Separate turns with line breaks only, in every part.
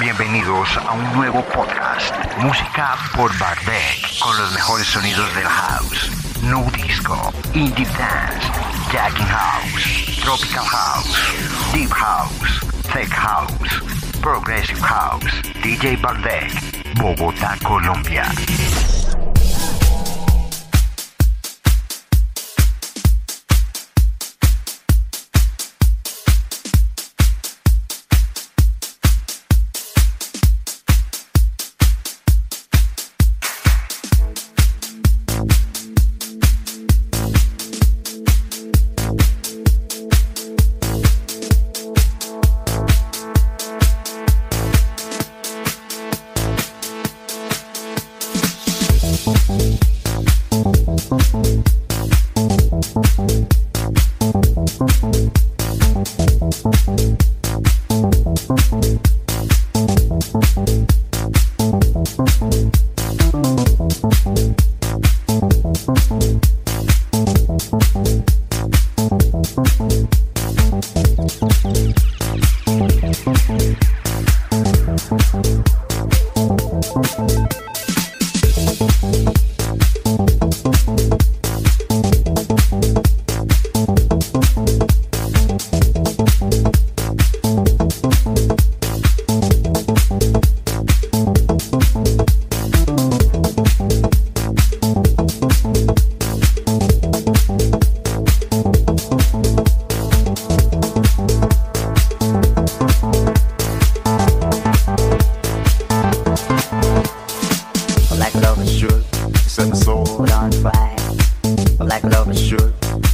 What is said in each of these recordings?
Bienvenidos a un nuevo podcast, Música por Bardec, con los mejores sonidos del house, new disco, indie dance, jacking house, tropical house, deep house, tech house, progressive house, DJ Bardec, Bogotá, Colombia.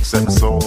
Set the soul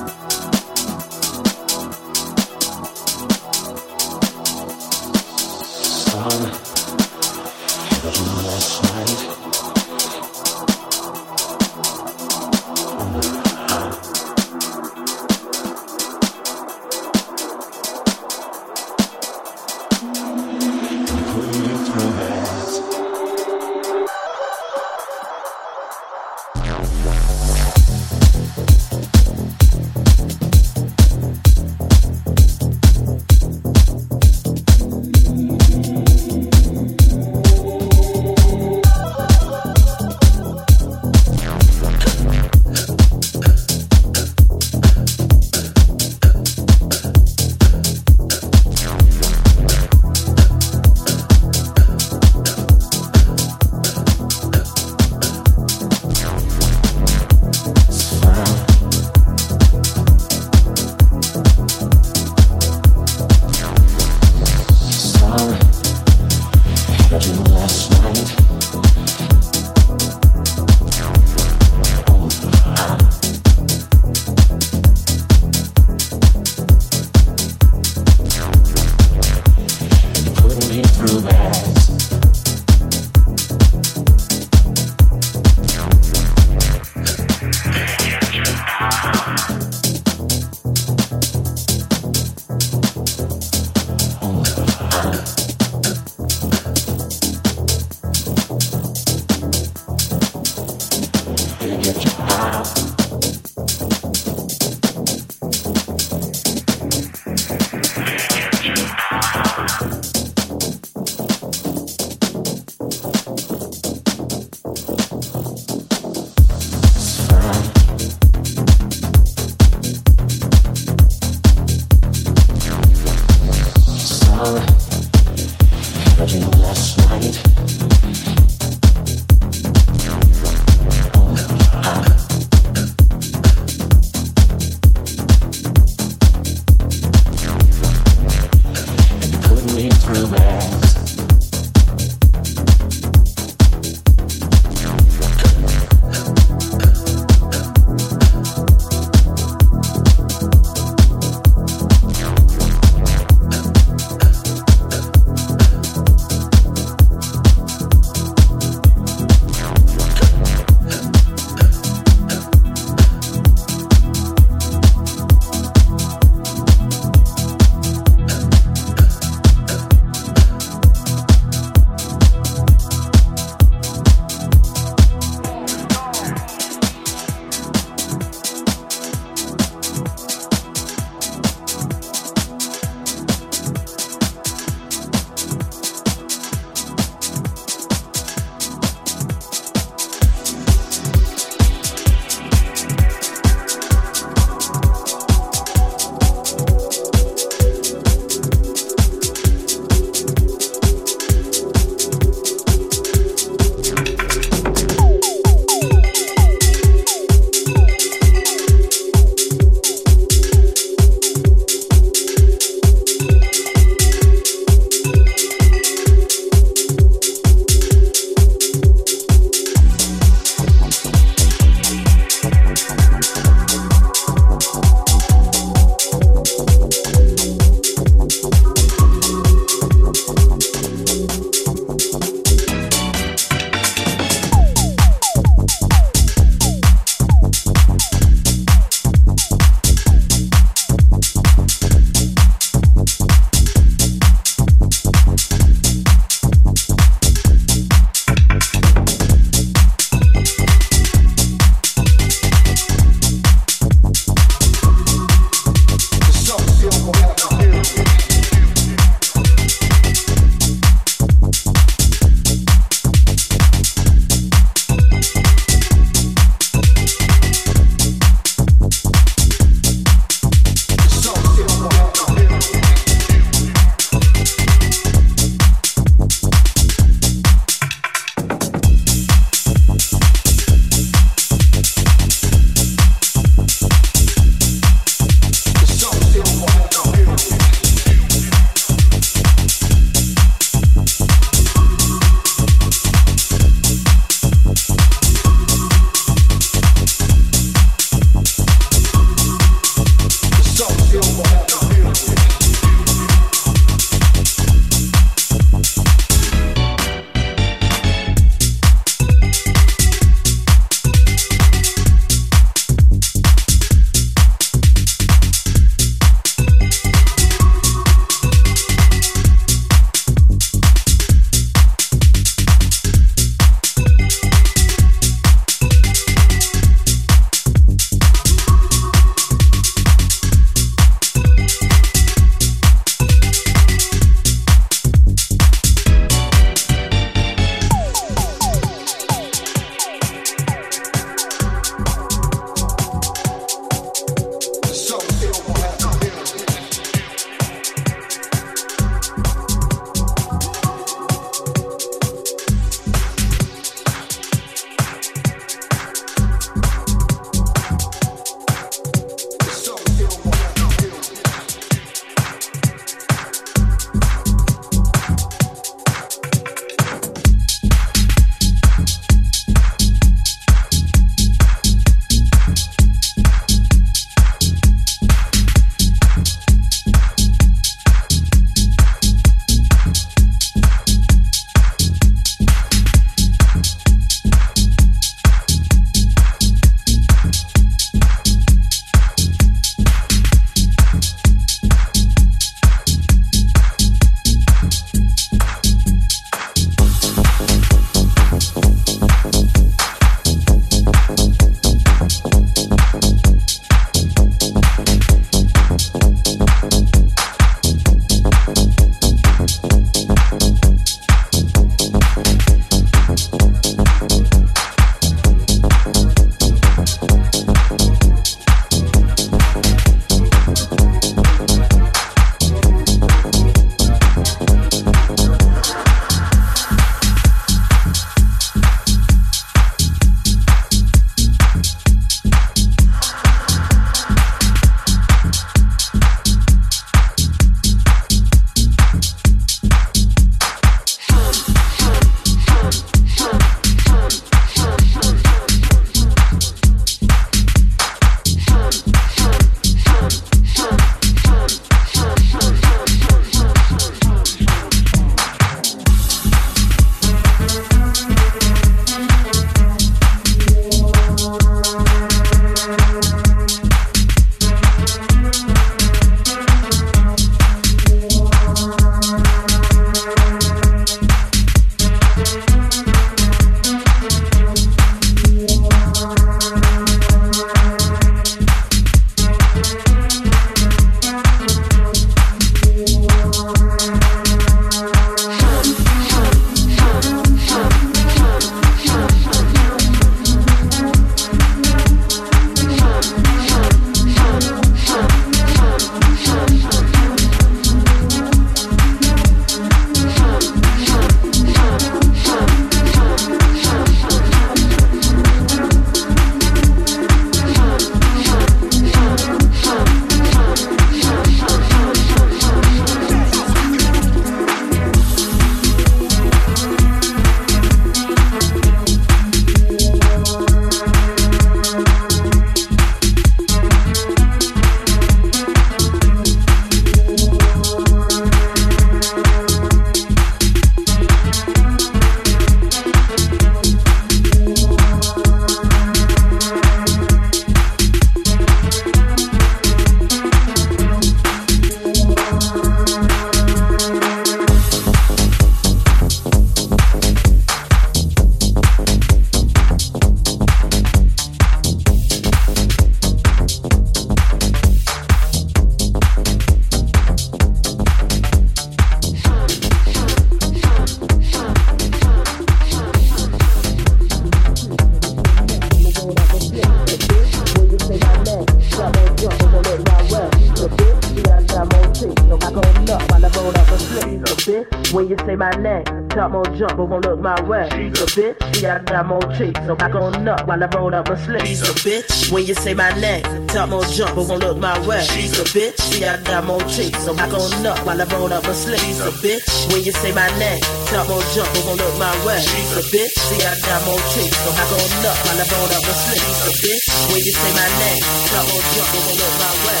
while I roll up my sleeve. She's a bitch. When you say my name, talk more jump, but won't look my way. She's a bitch, see I got more cheeks, so back on up while I roll up my sleeve. She's a bitch. When you say my name, talk more jump, but won't look my way. She's a bitch, see I got more cheeks, so back on up while I roll up my sleeve. She's a bitch. When you say my name, talk more jump, but won't look my way.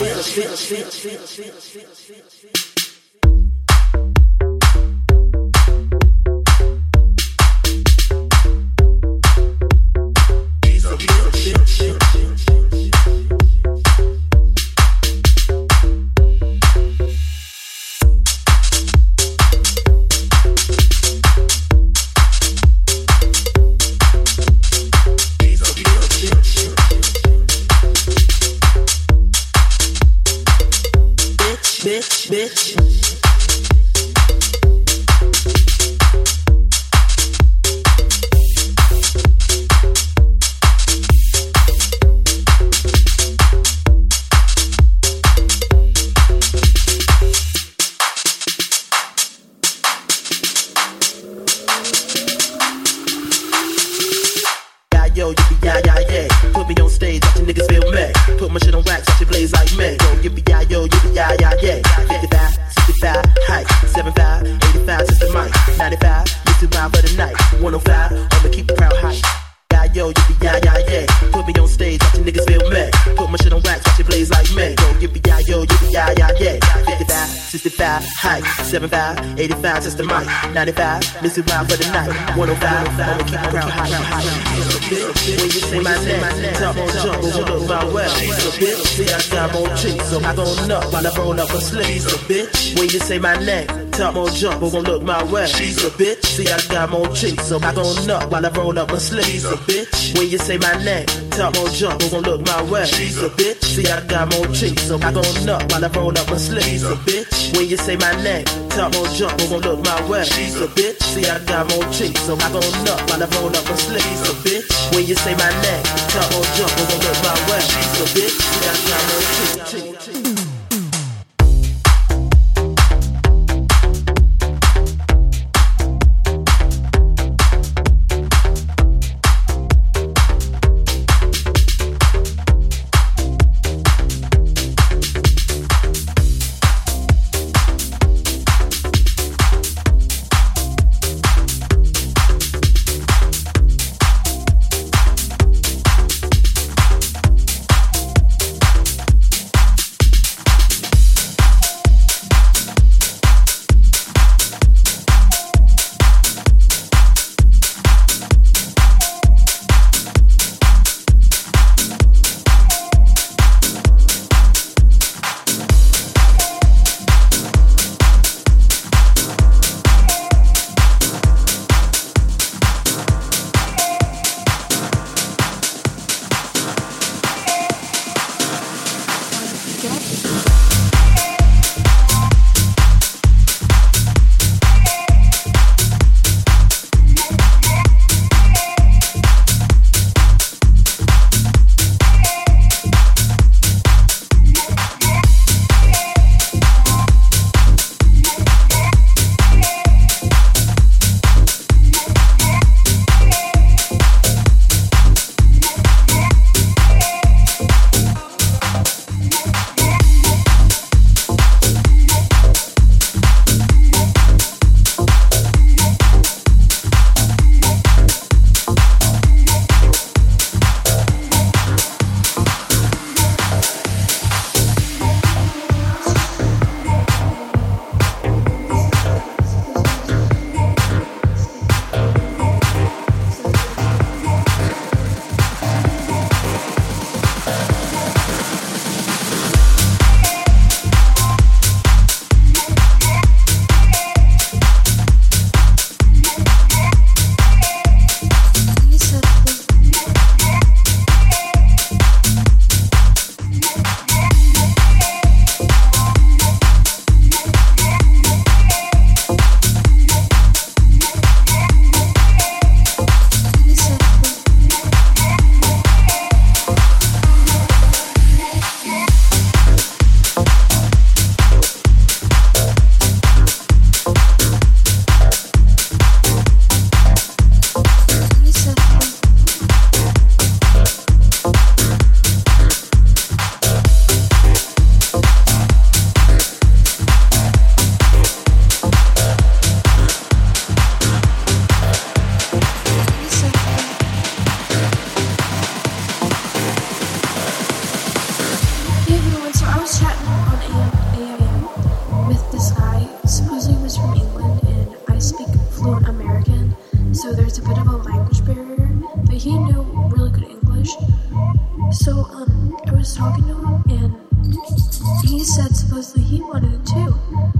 Bitch, bitch, bitch, bitch, bitch, bitch, bitch. just 95, miss for the night. 105, I'ma keep the crowd high. When you say my name, top on jump, but way. So bitch, see I got more cheeks, so I gon' up while I roll up a sleeve. So bitch, when you say my name, top more jump, but gon' look my way. She's a bitch, see I got more cheeks, so I gon' up while I roll up a sleeve. So bitch, when you say my name, top more jump, but gon' look my way. She's a bitch, see I got more cheeks, so I gon' up while I roll up a sleeve. So bitch, when you say my name, top more jump, but gon' look my way. She's a bitch, see I got more cheeks, so I gon' up while I roll up a sleeve. So bitch, when you say my name, top more jump, but gon' look my way. She's a bitch, see I got more cheeks.
really good English. So um, I was talking to him, and he said supposedly he wanted it
too.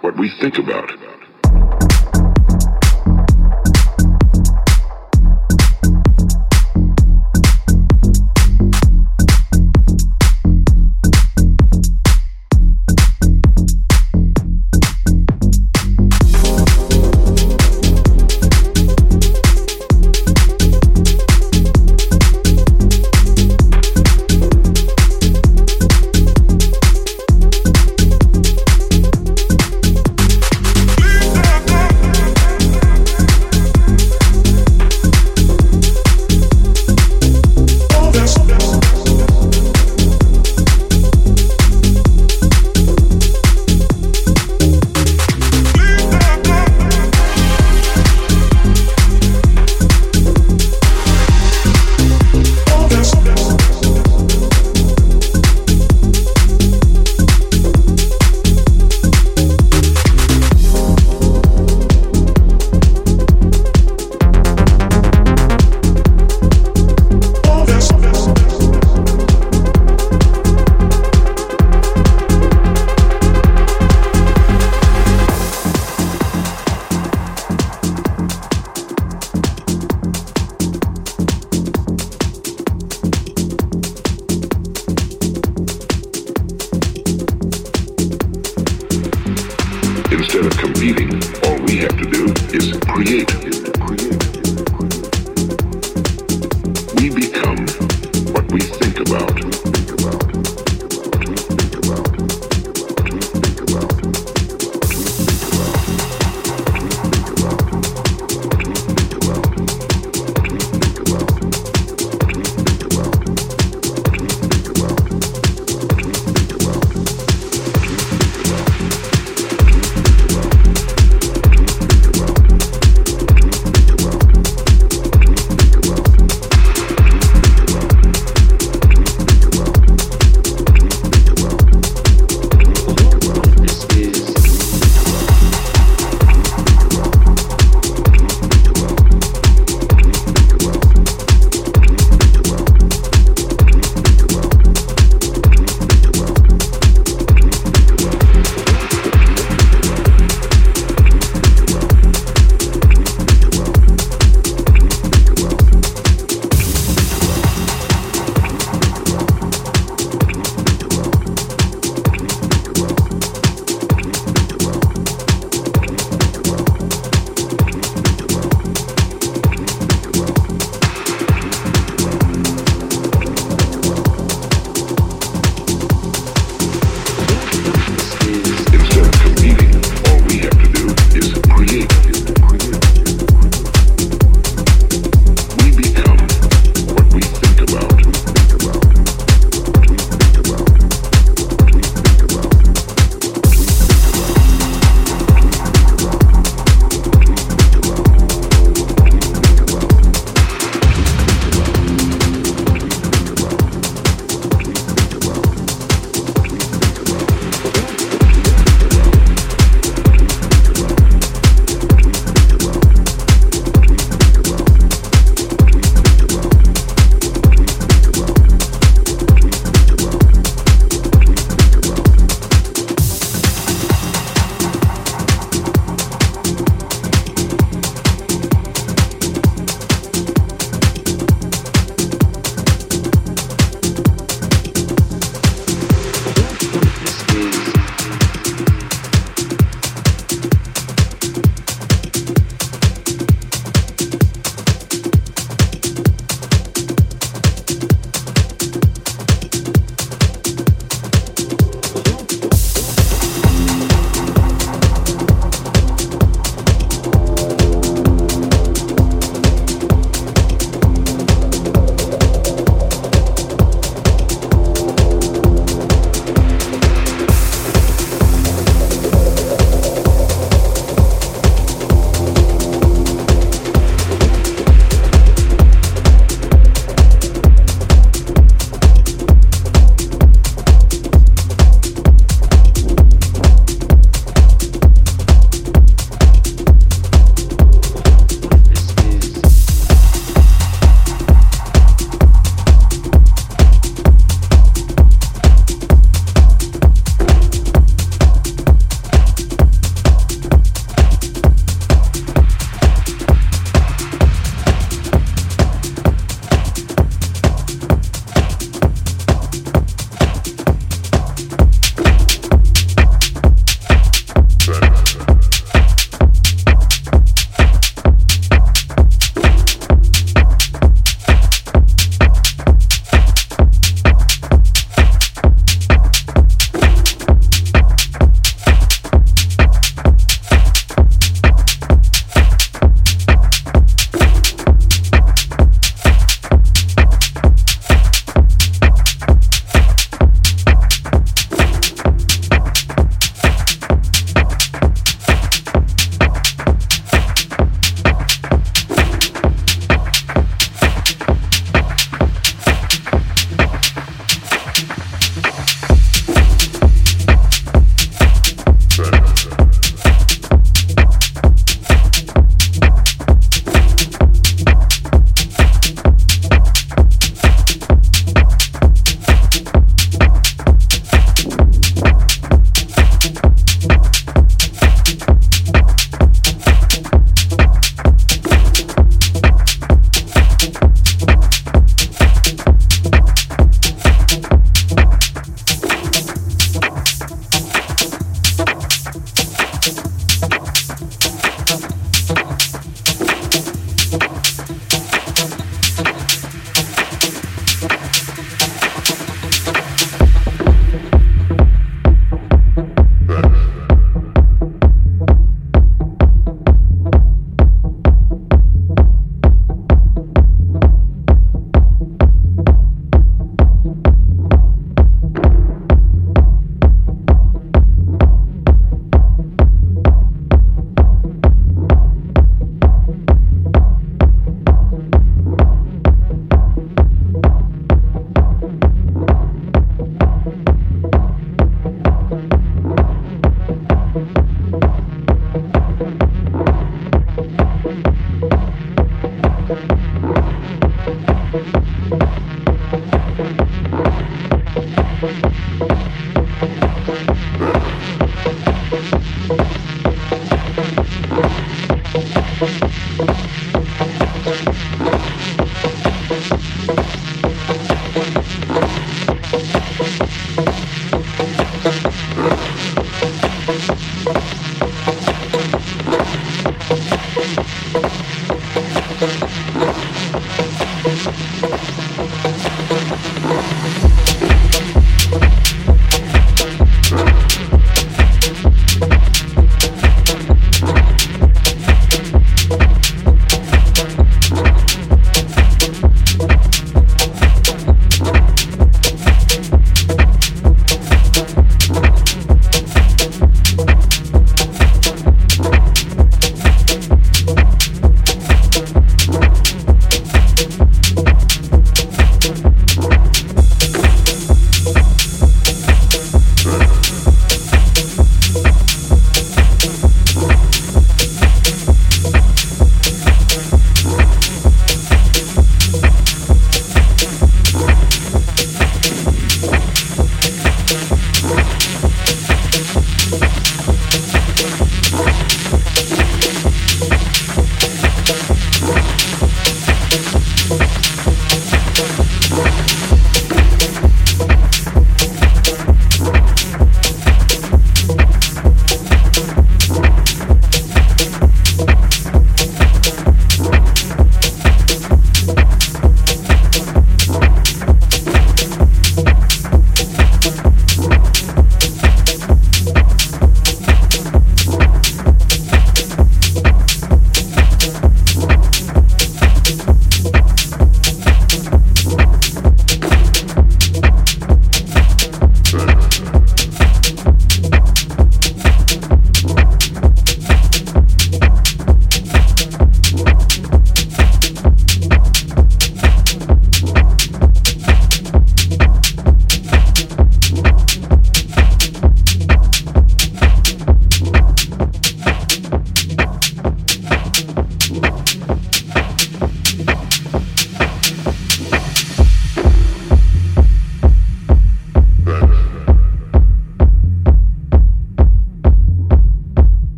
What we think about.